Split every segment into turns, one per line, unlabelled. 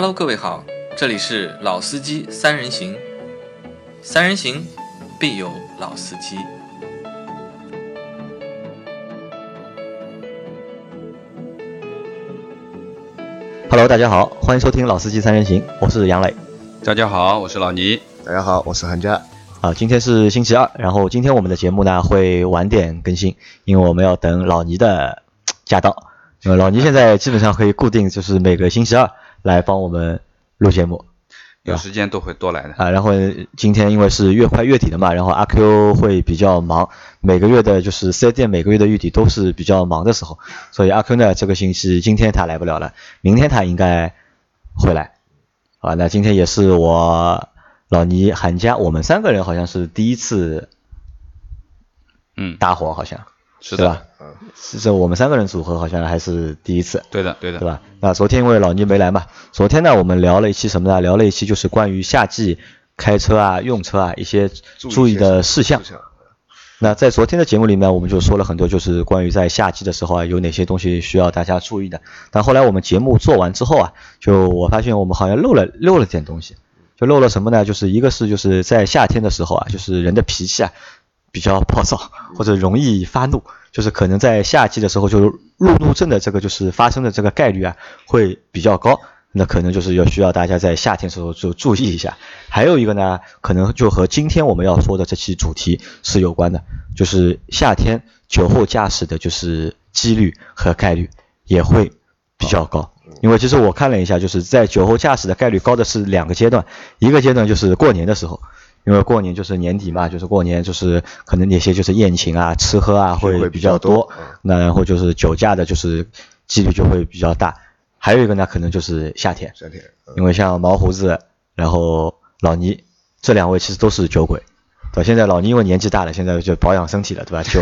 Hello，各位好，这里是老司机三人行，三人行必有老司机。
Hello，大家好，欢迎收听《老司机三人行》，我是杨磊。
大家好，我是老倪。
大家好，我是韩佳。
啊，今天是星期二，然后今天我们的节目呢会晚点更新，因为我们要等老倪的驾到。呃老倪现在基本上可以固定就是每个星期二来帮我们录节目
有时间都会多来的。
啊。然后今天因为是月快月底的嘛，然后阿 Q 会比较忙，每个月的就是四 S 店每个月的月底都是比较忙的时候，所以阿 Q 呢这个星期今天他来不了了，明天他应该会来。啊，那今天也是我老倪、韩佳，我们三个人好像是第一次
嗯，
搭伙，好像
是的
对吧？是这我们三个人组合好像还是第一次，
对的，对的，
对吧？那昨天因为老倪没来嘛，昨天呢我们聊了一期什么呢？聊了一期就是关于夏季开车啊、用车啊一些注意的事项。那在昨天的节目里面，我们就说了很多，就是关于在夏季的时候啊，有哪些东西需要大家注意的。但后来我们节目做完之后啊，就我发现我们好像漏了漏了点东西，就漏了什么呢？就是一个是就是在夏天的时候啊，就是人的脾气啊比较暴躁或者容易发怒，就是可能在夏季的时候，就路怒症的这个就是发生的这个概率啊会比较高。那可能就是要需要大家在夏天的时候就注意一下。还有一个呢，可能就和今天我们要说的这期主题是有关的，就是夏天酒后驾驶的，就是几率和概率也会比较高。因为其实我看了一下，就是在酒后驾驶的概率高的是两个阶段，一个阶段就是过年的时候，因为过年就是年底嘛，就是过年就是可能那些就是宴请啊、吃喝啊会比较多，那然后就是酒驾的就是几率就会比较大。还有一个呢，可能就是夏天，
夏天，
因为像毛胡子，然后老倪这两位其实都是酒鬼，对吧？现在老倪因为年纪大了，现在就保养身体了，对吧？酒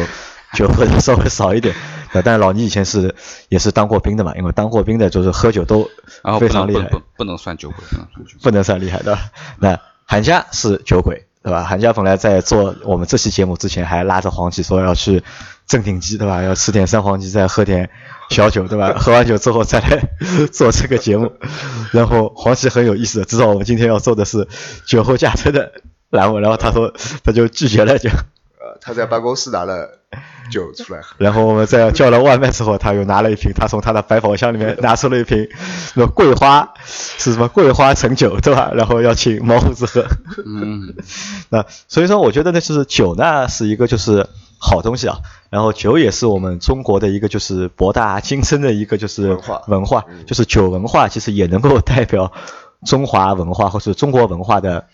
酒喝的稍微少一点，对但是老倪以前是也是当过兵的嘛，因为当过兵的就是喝酒都
然后不能不
非常厉害，
不不能算酒鬼，不能算酒鬼。
不能算厉害的。那韩家是酒鬼，对吧？韩家本来在做我们这期节目之前还拉着黄吉说要去正定鸡，对吧？要吃点三黄鸡，再喝点小酒，对吧？喝完酒之后再来做这个节目。然后黄吉很有意思，知道我们今天要做的是酒后驾车的栏目，然后他说他就拒绝了，就。
呃，他在办公室拿了酒出来喝，
然后我们在叫了外卖之后，他又拿了一瓶，他从他的百宝箱里面拿出了一瓶那个桂花，是什么桂花橙酒，对吧？然后要请毛胡子喝。
嗯，
那所以说，我觉得呢，就是酒呢是一个就是好东西啊，然后酒也是我们中国的一个就是博大精深的一个就是
文化。
文化，就是酒文化其实也能够代表中华文化或是中国文化的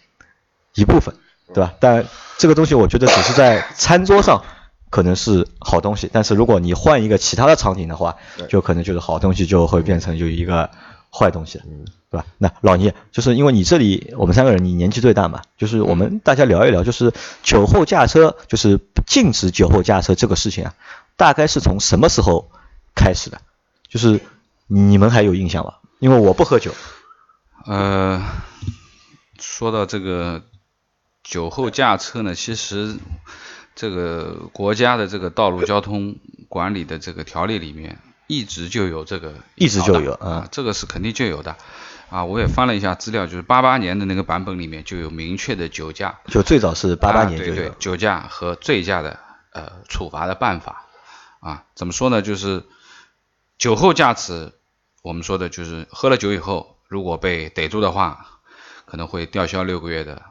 一部分，对吧？但这个东西我觉得只是在餐桌上可能是好东西，但是如果你换一个其他的场景的话，就可能就是好东西就会变成就一个坏东西了。
嗯，
对吧？那老倪，就是因为你这里我们三个人，你年纪最大嘛，就是我们大家聊一聊，就是酒后驾车，就是禁止酒后驾车这个事情啊，大概是从什么时候开始的？就是你们还有印象吗？因为我不喝酒，
呃，说到这个酒后驾车呢，其实这个国家的这个道路交通管理的这个条例里面一直就有这个
一直就有啊
啊，这个是肯定就有的啊。我也翻了一下资料，就是八八年的那个版本里面就有明确的酒驾
就最早是八八年就有，
啊、对对，酒驾和醉驾的呃处罚的办法啊，怎么说呢？就是酒后驾驶，我们说的就是喝了酒以后，如果被逮住的话，可能会吊销六个月的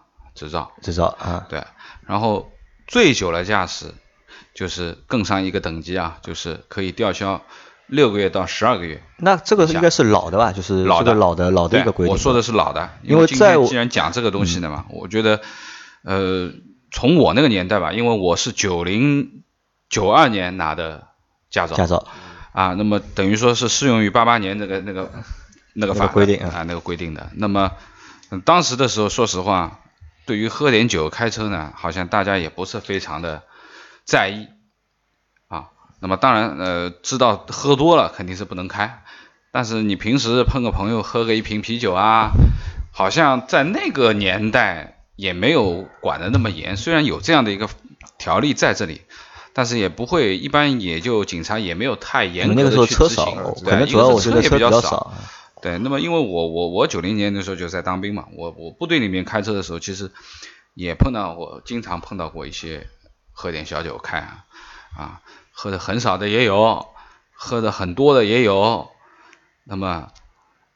执照，
执照啊，
对。然后醉酒了驾驶，就是更上一个等级啊，就是可以吊销六个月到十二个月。
那这个是应该是老的吧？就是
老的
老的老的一个规定。
我说的是老的，
因为
今
在
既然讲这个东西的嘛，我觉得，呃，从我那个年代吧，因为我是九零九二年拿的驾照，
驾照
啊，那么等于说是适用于八八年那个那个那个
那个
法
规定啊
啊那个规定的。那么、嗯当时的时候，说实话，对于喝点酒开车呢，好像大家也不是非常的在意啊。那么当然，呃，知道喝多了肯定是不能开，但是你平时碰个朋友喝个一瓶啤酒啊，好像在那个年代也没有管得那么严，虽然有这样的一个条例在这里。但是也不会，一般也就警察也没有太严
你们那个时候
格的去
车少
执行，，
可能
对，
主要我觉得车
一个是车也比较
少。
对，那么因为我我我九零年的时候就在当兵嘛，我我部队里面开车的时候，其实也碰到过，经常碰到过一些喝点小酒开啊，啊，喝的很少的也有，喝的很多的也有，那么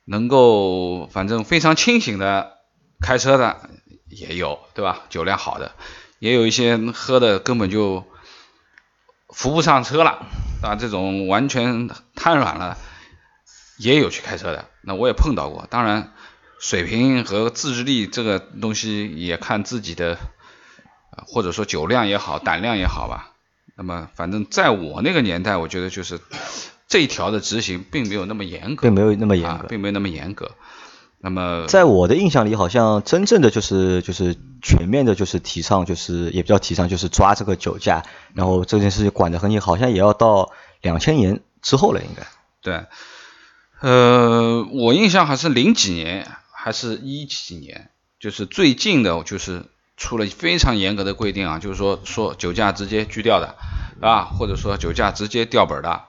能够反正非常清醒的开车的也有，对吧？酒量好的，也有一些喝的根本就扶不上车了，啊，这种完全瘫软了。也有去开车的，那我也碰到过。当然，水平和自制力这个东西也看自己的，或者说酒量也好，胆量也好吧。那么，反正在我那个年代，我觉得就是这一条的执行并没有那么严格，
并没有那么严格，
并没有那么严格。那么，
在我的印象里，好像真正的就是就是全面的，就是提倡，就是也比较提倡，就是抓这个酒驾，然后这件事情管得很紧，好像也要到两千年之后了，应该。
对。呃，我印象还是零几年，还是一几年，就是最近的，就是出了非常严格的规定啊，就是说说酒驾直接拘掉的，啊，或者说酒驾直接掉本的，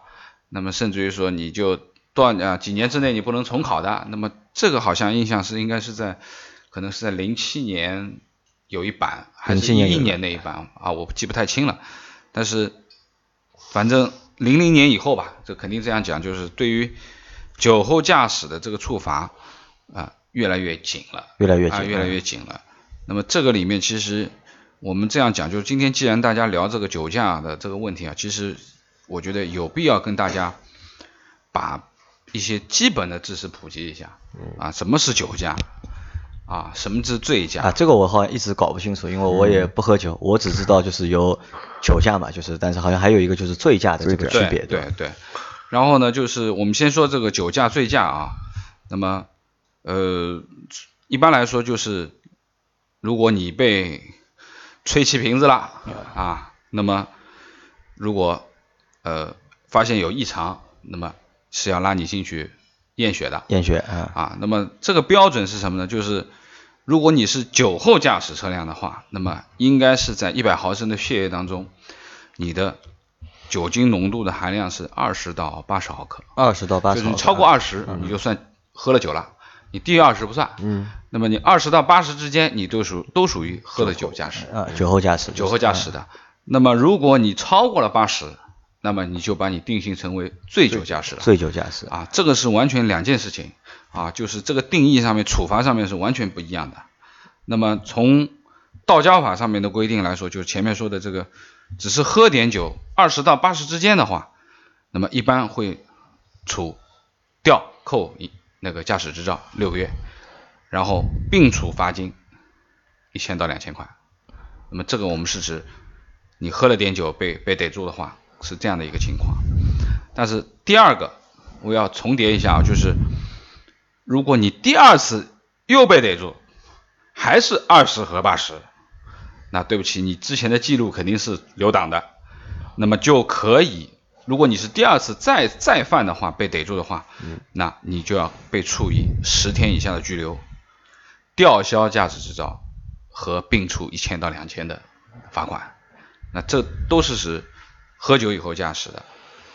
那么甚至于说你就断啊几年之内你不能重考的，那么这个好像印象是应该是在，可能是在零七年有一版，还是一一年那一版啊，我记不太清了，但是反正零零年以后吧，这肯定这样讲，就是对于。酒后驾驶的这个处罚啊，越来越紧了，
越来越紧，
越来越紧了。那么这个里面其实我们这样讲，就是今天既然大家聊这个酒驾的这个问题啊，其实我觉得有必要跟大家把一些基本的知识普及一下啊，什么是酒驾啊，什么是醉驾
啊？这个我好像一直搞不清楚，因为我也不喝酒，我只知道就是有酒驾嘛，就是但是好像还有一个就是醉驾的这个区别，
对对。然后呢，就是我们先说这个酒驾、醉驾啊。那么，呃，一般来说就是，如果你被吹气瓶子了啊，那么如果呃发现有异常，那么是要拉你进去验血的。
验血啊。
啊，那么这个标准是什么呢？就是如果你是酒后驾驶车辆的话，那么应该是在一百毫升的血液当中，你的。酒精浓度的含量是二十到八十毫克，
二十到八十，
就是超过二十你就算喝了酒了，你低于二十不算。
嗯，
那么你二十到八十之间，你都属都属于喝了酒驾驶
啊，酒后驾驶，
酒后驾驶的。那么如果你超过了八十，那么你就把你定性成为醉酒驾驶了。
醉酒驾驶
啊，这个是完全两件事情啊，就是这个定义上面、处罚上面是完全不一样的。那么从道交法上面的规定来说，就是前面说的这个。只是喝点酒，二十到八十之间的话，那么一般会处吊扣一那个驾驶执照六个月，然后并处罚金一千到两千块。那么这个我们是指你喝了点酒被被逮住的话是这样的一个情况。但是第二个我要重叠一下啊，就是如果你第二次又被逮住，还是二十和八十。那对不起，你之前的记录肯定是留档的，那么就可以，如果你是第二次再再犯的话，被逮住的话，那你就要被处以十天以下的拘留、吊销驾驶执照和并处一千到两千的罚款。那这都是指喝酒以后驾驶的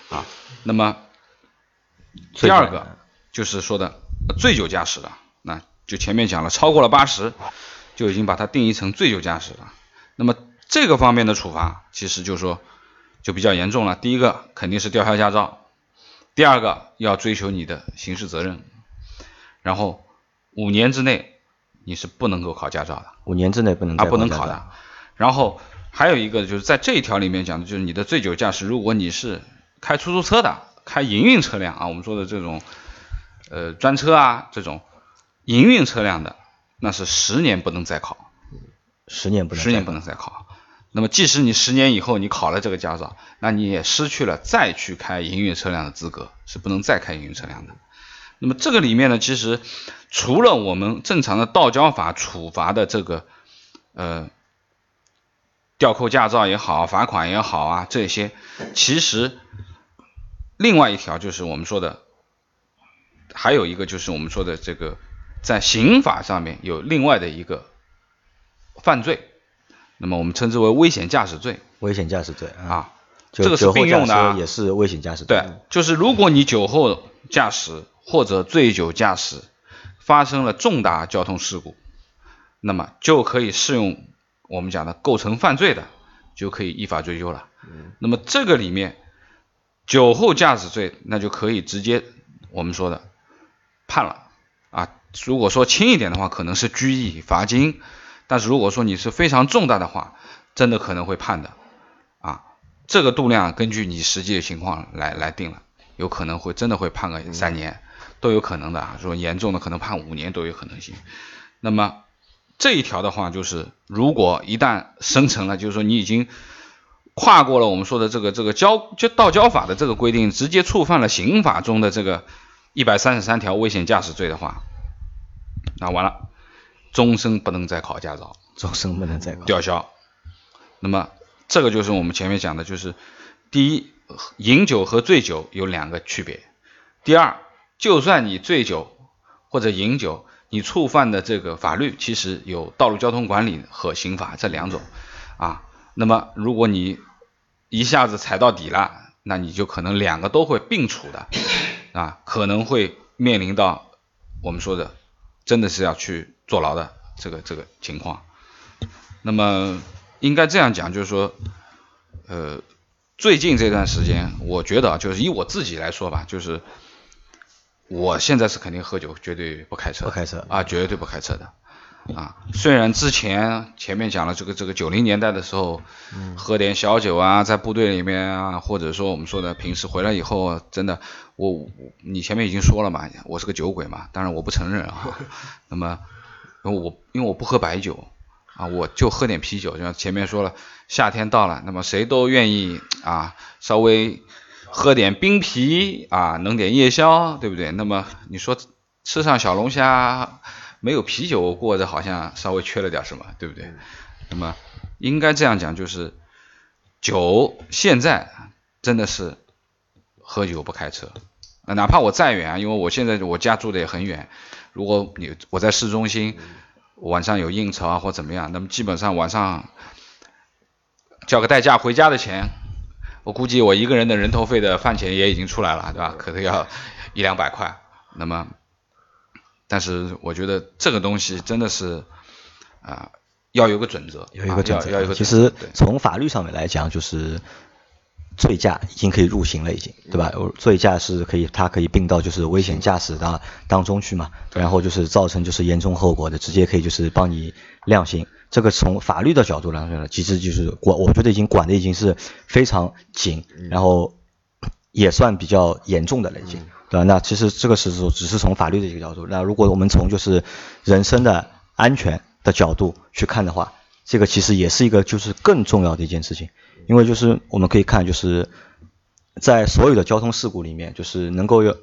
啊。那么第二个就是说的醉酒驾驶了，那就前面讲了，超过了八十，就已经把它定义成醉酒驾驶了。那么这个方面的处罚，其实就是说就比较严重了。第一个肯定是吊销驾照，第二个要追求你的刑事责任，然后五年之内你是不能够考驾照的。
五年之内不能
啊，不能考的。然后还有一个就是在这一条里面讲的就是你的醉酒驾驶，如果你是开出租车的、开营运车辆啊，我们说的这种呃专车啊这种营运车辆的，那是十年不能再考。
十年不能，
十年不能再考。那么，即使你十年以后你考了这个驾照，那你也失去了再去开营运车辆的资格，是不能再开营运车辆的。那么这个里面呢，其实除了我们正常的道交法处罚的这个呃吊扣驾照也好，罚款也好啊，这些，其实另外一条就是我们说的，还有一个就是我们说的这个在刑法上面有另外的一个。犯罪，那么我们称之为危险驾驶罪。
危险驾驶罪
啊，这个是并用的，
也是危险驾驶。
对，就是如果你酒后驾驶或者醉酒驾驶发生了重大交通事故，那么就可以适用我们讲的构成犯罪的，就可以依法追究了。那么这个里面酒后驾驶罪，那就可以直接我们说的判了啊。如果说轻一点的话，可能是拘役罚金，但是如果说你是非常重大的话，真的可能会判的啊。这个度量根据你实际的情况来来定了，有可能会真的会判个三年，都有可能的啊。说严重的可能判五年都有可能性。那么这一条的话，就是如果一旦生成了，就是说你已经跨过了我们说的这个这个交就道交法的这个规定，直接触犯了刑法中的这个一百三十三条危险驾驶罪的话。那完了，终身不能再考驾照，
终身不能再考，
吊销。那么这个就是我们前面讲的，就是第一，饮酒和醉酒有两个区别。第二，就算你醉酒或者饮酒，你触犯的这个法律其实有道路交通管理和刑法这两种啊。那么如果你一下子踩到底了，那你就可能两个都会并处的啊，可能会面临到我们说的。真的是要去坐牢的这个这个情况，那么应该这样讲，就是说，呃，最近这段时间，我觉得就是以我自己来说吧，就是我现在是肯定喝酒，绝对不开车，
不开车
啊，绝对不开车的。啊，虽然之前前面讲了这个这个九零年代的时候，喝点小酒啊，在部队里面啊，或者说我们说的平时回来以后，真的，我你前面已经说了嘛，我是个酒鬼嘛，当然我不承认啊。那么，我因为我不喝白酒啊，我就喝点啤酒，就像前面说了，夏天到了，那么谁都愿意啊，稍微喝点冰啤啊，弄点夜宵，对不对？那么你说吃上小龙虾。没有啤酒过着，好像稍微缺了点什么，对不对？那么应该这样讲，就是酒现在真的是喝酒不开车。哪怕我再远啊，因为我现在我家住的也很远。如果你我在市中心，晚上有应酬啊或怎么样，那么基本上晚上叫个代驾回家的钱，我估计我一个人的人头费的饭钱也已经出来了，对吧？可能要一两百块。那么。但是我觉得这个东西真的是啊，要有个准则，
有一个准则。
要有个
其实从法律上面来讲，就是醉驾已经可以入刑了，已经对吧？醉驾是可以，它可以并到就是危险驾驶当当中去嘛。然后就是造成就是严重后果的，直接可以就是帮你量刑。这个从法律的角度来说呢，其实就是管，我觉得已经管的已经是非常紧，然后也算比较严重的了，已经。对吧？那其实这个是说，只是从法律的一个角度。那如果我们从就是人身的安全的角度去看的话，这个其实也是一个就是更重要的一件事情。因为就是我们可以看，就是在所有的交通事故里面，就是能够有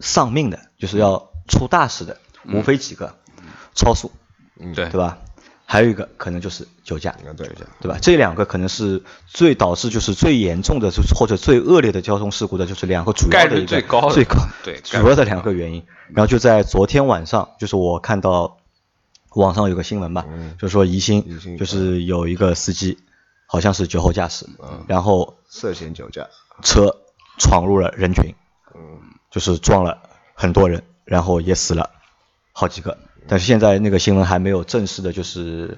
丧命的，就是要出大事的，无非几个：超速，
对。
对吧？还有一个可能就是酒驾，
对
对吧？这两个可能是最导致就是最严重的，就是或者最恶劣的交通事故的，就是两个主要的一个
最高
最高
对
主要的两个原因。然后就在昨天晚上，就是我看到网上有个新闻吧，就是说宜兴就是有一个司机好像是酒后驾驶，然后
涉嫌酒驾，
车闯入了人群，嗯。就是撞了很多人，然后也死了好几个。但是现在那个新闻还没有正式的，就是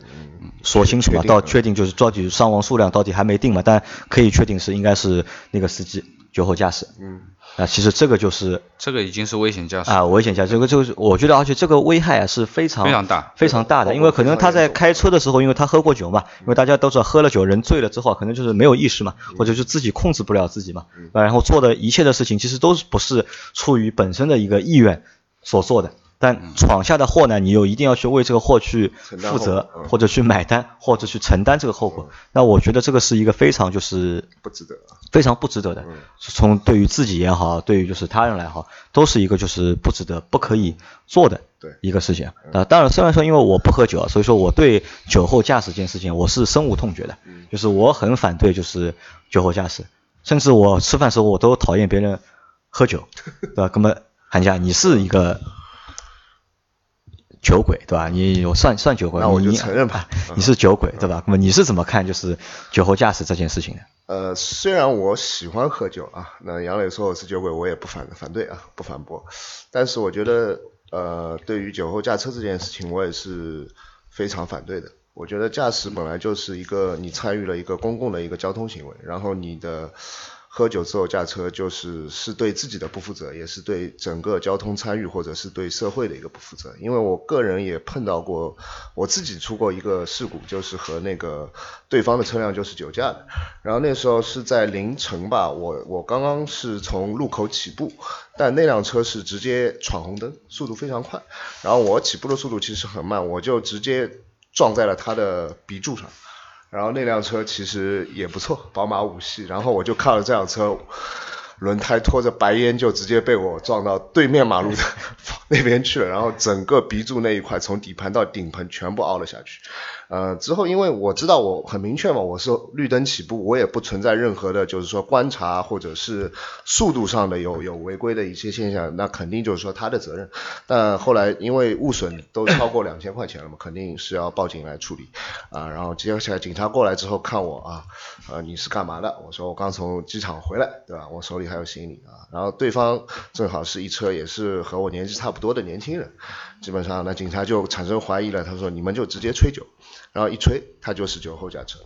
说清楚嘛，到确定就是到底伤亡数量到底还没定嘛，但可以确定是应该是那个司机酒后驾驶。嗯。啊，其实这个就是
这个已经是危险驾驶。
啊，危险驾驶。这个就是我觉得，而且这个危害啊是非常
非常大。
非常大的，因为可能他在开车的时候，因为他喝过酒嘛，因为大家都知道喝了酒人醉了之后可能就是没有意识嘛，或者是自己控制不了自己嘛，然后做的一切的事情其实都是不是出于本身的一个意愿所做的。但闯下的祸呢，你又一定要去为这个祸去负责，或者去买单，或者去承担这个后果。那我觉得这个是一个非常就是
不值得，
非常不值得的。从对于自己也好，对于就是他人来好，都是一个就是不值得、不可以做的一个事情。啊，当然，虽然说因为我不喝酒，所以说我对酒后驾驶这件事情我是深恶痛绝的，就是我很反对就是酒后驾驶，甚至我吃饭时候我都讨厌别人喝酒，对吧？那么韩家，你是一个。酒鬼，对吧？你我算算酒鬼，
那我就
你
承认吧。
你是酒鬼，对吧？那么你是怎么看就是酒后驾驶这件事情的？
呃，虽然我喜欢喝酒啊，那杨磊说我是酒鬼，我也不反反对啊，不反驳。但是我觉得，呃，对于酒后驾车这件事情，我也是非常反对的。我觉得驾驶本来就是一个你参与了一个公共的一个交通行为，然后你的喝酒之后驾车，就是是对自己的不负责，也是对整个交通参与或者是对社会的一个不负责。因为我个人也碰到过，我自己出过一个事故，就是和那个对方的车辆就是酒驾的，然后那时候是在凌晨吧，我我刚刚是从路口起步，但那辆车是直接闯红灯，速度非常快，然后我起步的速度其实很慢，我就直接撞在了他的鼻柱上。然后那辆车其实也不错，宝马五系。然后我就看了这辆车，轮胎拖着白烟，就直接被我撞到对面马路的 那边去了。然后整个鼻柱那一块，从底盘到顶棚全部凹了下去。呃，之后因为我知道我很明确嘛，我是绿灯起步，我也不存在任何的，就是说观察或者是速度上的有有违规的一些现象，那肯定就是说他的责任。但后来因为误损都超过两千块钱了嘛，肯定是要报警来处理啊。然后接下来警察过来之后看我啊，呃你是干嘛的？我说我刚从机场回来，对吧？我手里还有行李啊。然后对方正好是一车也是和我年纪差不多的年轻人，基本上那警察就产生怀疑了，他说你们就直接吹酒。然后一吹，他就是酒后驾车。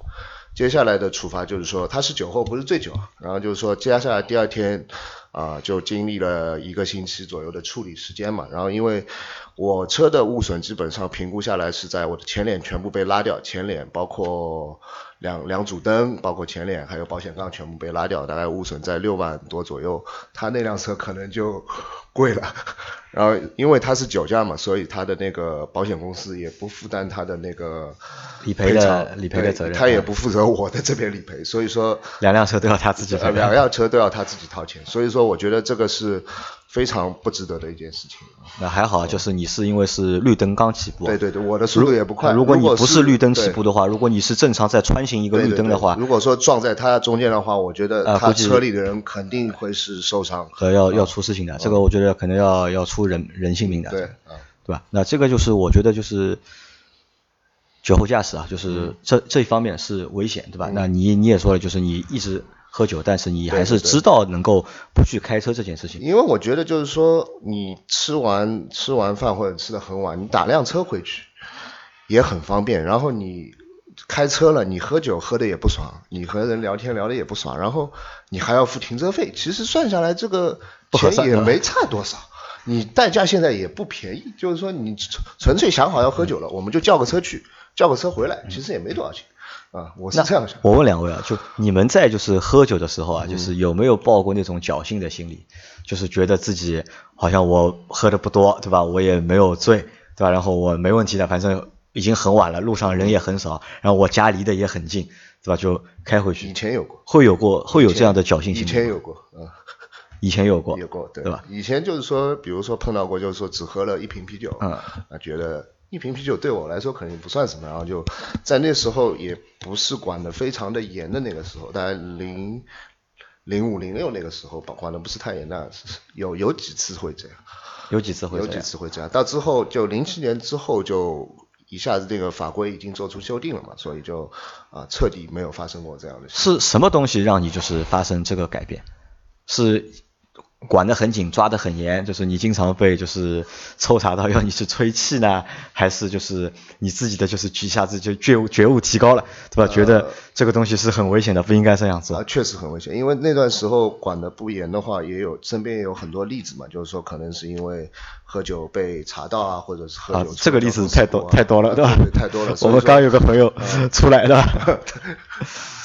接下来的处罚就是说，他是酒后不是醉酒。然后就是说，接下来第二天啊，就经历了一个星期左右的处理时间嘛。然后因为我车的物损基本上评估下来是在我的前脸全部被拉掉，前脸包括两两组灯，包括前脸还有保险杠全部被拉掉，大概物损在六万多左右。他那辆车可能就贵了。然后因为他是酒驾嘛，所以他的那个保险公司也不负担他的那个
理赔的理赔的责任，
他也不负责我的这边理赔，所以说
两辆车都要他自己赔，
两辆车都要他自己掏钱，所以说我觉得这个是非常不值得的一件事情。
那还好，就是你是因为是绿灯刚起步，
对对对，我的速度也不快。
如果你不
是
绿灯起步的话，如果你是正常在穿行一个绿灯的话，
如果说撞在他中间的话，我觉得他车里的人肯定会是受伤
和要要出事情的，这个我觉得可能要要出人人性命的。
对，
对吧？那这个就是我觉得就是酒后驾驶啊，就是这这一方面是危险，对吧？那你你也说了，就是你一直喝酒，但是你还是知道能够不去开车这件事情。
因为我觉得就是说，你吃完吃完饭或者吃的很晚，你打辆车回去也很方便。然后你开车了，你喝酒喝的也不爽，你和人聊天聊的也不爽，然后你还要付停车费，其实算下来这个钱也没差多少。你代驾现在也不便宜，就是说你纯粹想好要喝酒了，我们就叫个车去，叫个车回来，其实也没多少钱啊。我是这样想。
我问两位啊，就你们在就是喝酒的时候啊，就是有没有抱过那种侥幸的心理，就是觉得自己好像我喝的不多，对吧？我也没有醉，对吧？然后我没问题的，反正已经很晚了，路上人也很少，然后我家离得也很近，对吧？就开回去。
以前有过，
会有过，会有这样的侥幸心理。
以前有过，啊。
以前有过，
有过，对
吧？
以前就是说，比如说碰到过，就是说只喝了一瓶啤酒，嗯，啊，觉得一瓶啤酒对我来说肯定不算什么，然后就在那时候也不是管的非常的严的那个时候，大概零零五零六那个时候，管的不是太严的，有有几次会这样，
有几次会
有几次会这样，到之后就零七年之后就一下子这个法规已经做出修订了嘛，所以就啊彻底没有发生过这样的。
是什么东西让你就是发生这个改变？是？管得很紧，抓得很严，就是你经常被就是抽查到要你去吹气呢，还是就是你自己的就是一下子就觉悟觉悟提高了，对吧？觉得这个东西是很危险的，不应该这样子。
啊，确实很危险，因为那段时候管得不严的话，也有身边也有很多例子嘛，就是说可能是因为喝酒被查到啊，或者是喝酒。
这个例子太多太多了，对吧？
太多了。
我们刚有个朋友 出来的。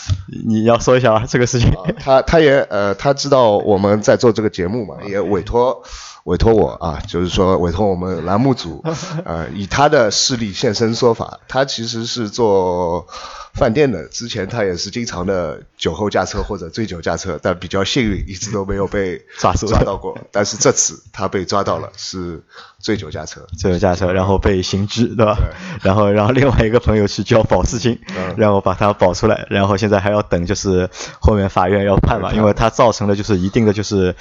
你要说一下啊，这个事情。
他他也呃，他知道我们在做这个节目嘛，也委托委托我啊，就是说委托我们栏目组，呃，以他的势力现身说法。他其实是做饭店的，之前他也是经常的酒后驾车或者醉酒驾车，但比较幸运，一直都没有被 抓抓到过。但是这次他被抓到了，是醉酒驾车，
醉酒驾车，然后被刑拘，对吧？然后然后另外一个朋友去交保释金，然后把他保出来，然后现在还要等，就是后面法院要判嘛，因为他造成了就是一定的就是。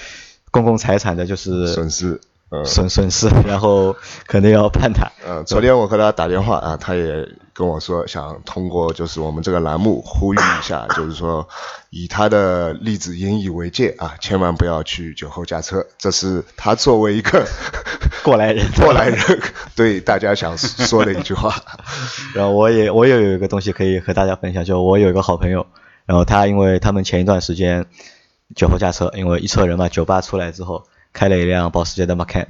公共财产的就是
损失，
损损失，然后可能要判他。
嗯，昨天我和他打电话啊，他也跟我说想通过就是我们这个栏目呼吁一下，就是说以他的例子引以为戒啊，千万不要去酒后驾车。这是他作为一个
过来人，
过来人对大家想说的一句话。
然后我也我也有一个东西可以和大家分享，就我有一个好朋友，然后他因为他们前一段时间酒后驾车，因为一车人嘛，酒吧出来之后。开了一辆保时捷的 Macan，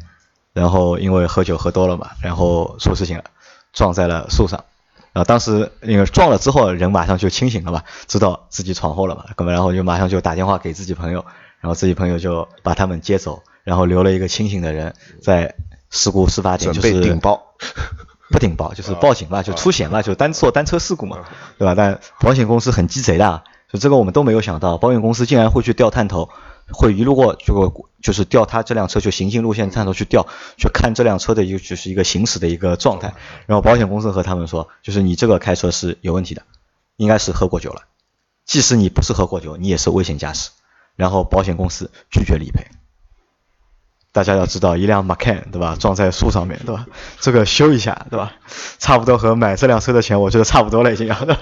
然后因为喝酒喝多了嘛，然后出事情了，撞在了树上。然后当时因为撞了之后，人马上就清醒了嘛，知道自己闯祸了嘛，那么然后就马上就打电话给自己朋友，然后自己朋友就把他们接走，然后留了一个清醒的人在事故事发点就是
顶包，
不顶包就是报警嘛，就出险嘛，就单做单车事故嘛，对吧？但保险公司很鸡贼的，就这个我们都没有想到，保险公司竟然会去调探头。会一路过就就是调他这辆车就行进路线探头去调去看这辆车的一个就是一个行驶的一个状态，然后保险公司和他们说，就是你这个开车是有问题的，应该是喝过酒了，即使你不是喝过酒，你也是危险驾驶，然后保险公司拒绝理赔。大家要知道，一辆 Macan 对吧，撞在树上面对吧，这个修一下对吧，差不多和买这辆车的钱我觉得差不多了已经。要的。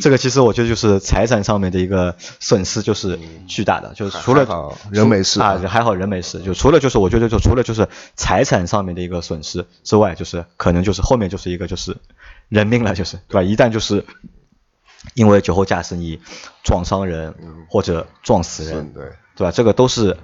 这个其实我觉得就是财产上面的一个损失，就是巨大的，就是除了
人没事
啊，还好人没事，就除了就是我觉得就除了就是财产上面的一个损失之外，就是可能就是后面就是一个就是人命了，就是对吧？一旦就是因为酒后驾驶你撞伤人或者撞死人，
对
对吧？这个都是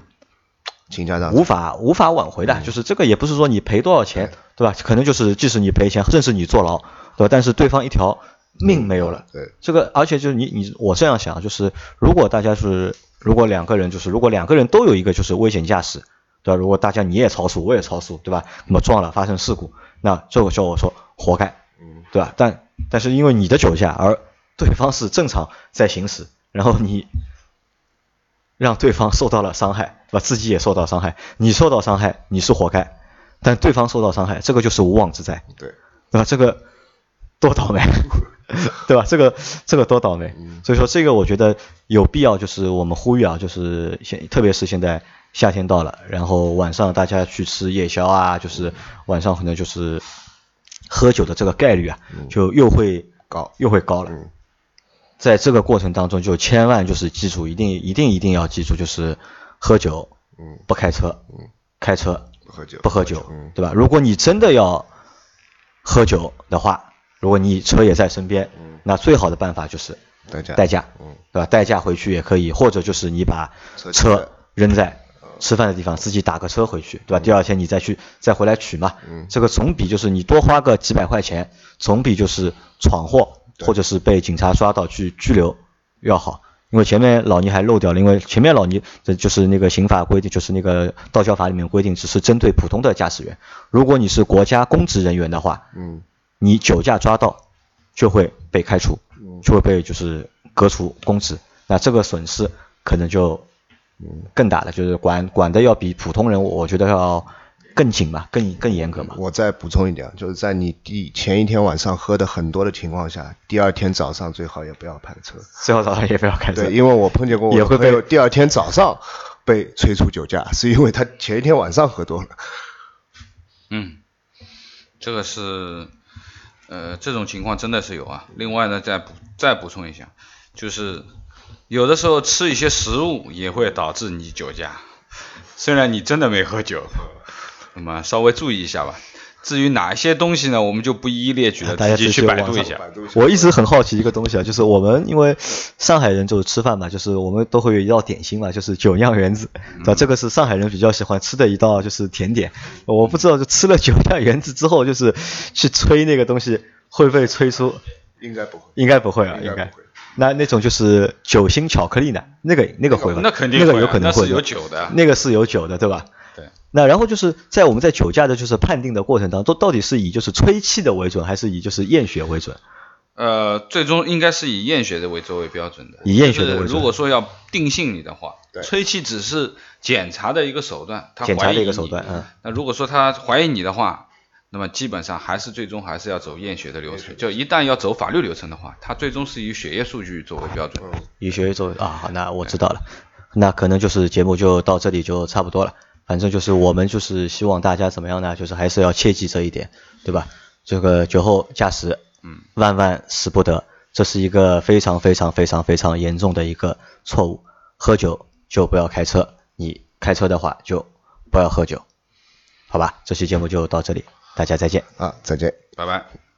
倾家荡
无法无法挽回的，就是这个也不是说你赔多少钱，对吧？可能就是即使你赔钱，甚至你坐牢，对吧？但是对方一条。命没有了，
对
这个，而且就是你你我这样想，就是如果大家是如果两个人就是如果两个人都有一个就是危险驾驶，对吧？如果大家你也超速，我也超速，对吧？那么撞了发生事故，那这个时候我说活该，嗯，对吧？但但是因为你的酒驾，而对方是正常在行驶，然后你让对方受到了伤害，对吧？自己也受到伤害，你受到伤害你是活该，但对方受到伤害，这个就是无妄之灾，
对，
对吧？这个多倒霉。对吧？这个这个多倒霉，所以说这个我觉得有必要，就是我们呼吁啊，就是现特别是现在夏天到了，然后晚上大家去吃夜宵啊，就是晚上可能就是喝酒的这个概率啊，就又会
高
又会高了。在这个过程当中，就千万就是记住，一定一定一定要记住，就是喝酒不开车，开车
不喝酒
不喝酒，对吧？如果你真的要喝酒的话。如果你车也在身边，那最好的办法就是
代驾，
代驾，对吧？代驾回去也可以，或者就是你把车扔在吃饭的地方，自己打个车回去，对吧？第二天你再去再回来取嘛，这个总比就是你多花个几百块钱，总比就是闯祸或者是被警察抓到去拘留要好。因为前面老倪还漏掉了，因为前面老倪这就是那个刑法规定，就是那个道交法里面规定，只是针对普通的驾驶员。如果你是国家公职人员的话，嗯。你酒驾抓到，就会被开除，就会被就是革除公职，那这个损失可能就更大了，就是管管的要比普通人，我觉得要更紧嘛，更更严格嘛。
我再补充一点，就是在你第前一天晚上喝的很多的情况下，第二天早上最好也不要开车，
最好早上也不要开车。
对，因为我碰见过，也会被第二天早上被催促酒驾，是因为他前一天晚上喝多了。
嗯，这个是。呃，这种情况真的是有啊。另外呢，再补再补充一下，就是有的时候吃一些食物也会导致你酒驾，虽然你真的没喝酒，那么稍微注意一下吧。至于哪一些东西呢，我们就不一一列举了，
大家
自己去百度一下。
我一直很好奇一个东西啊，就是我们因为上海人就是吃饭嘛，就是我们都会有一道点心嘛，就是酒酿圆子，对吧？这个是上海人比较喜欢吃的一道就是甜点。我不知道就吃了酒酿圆子之后，就是去吹那个东西会不会吹出？
应该不会。
应该不会啊，应该。那那种就是酒心巧克力呢？那个那个会吗？
那肯定
那个有可能会。
有酒的。
那个是有酒的，对吧？那然后就是在我们在酒驾的就是判定的过程当中，到底是以就是吹气的为准，还是以就是验血为准？
呃，最终应该是以验血的为作为标准的。
以验血的为准。
如果说要定性你的话，吹气只是检查的一个手段，
检查的一个手段。嗯。
那如果说他怀疑你的话，那么基本上还是最终还是要走验血的流程。就一旦要走法律流程的话，他最终是以血液数据作为标准。
以血液作为啊，好，那我知道了。那可能就是节目就到这里就差不多了。反正就是我们就是希望大家怎么样呢？就是还是要切记这一点，对吧？这个酒后驾驶，
嗯，
万万使不得，这是一个非常非常非常非常严重的一个错误。喝酒就不要开车，你开车的话就不要喝酒，好吧？这期节目就到这里，大家再见。
啊，再见。
拜拜。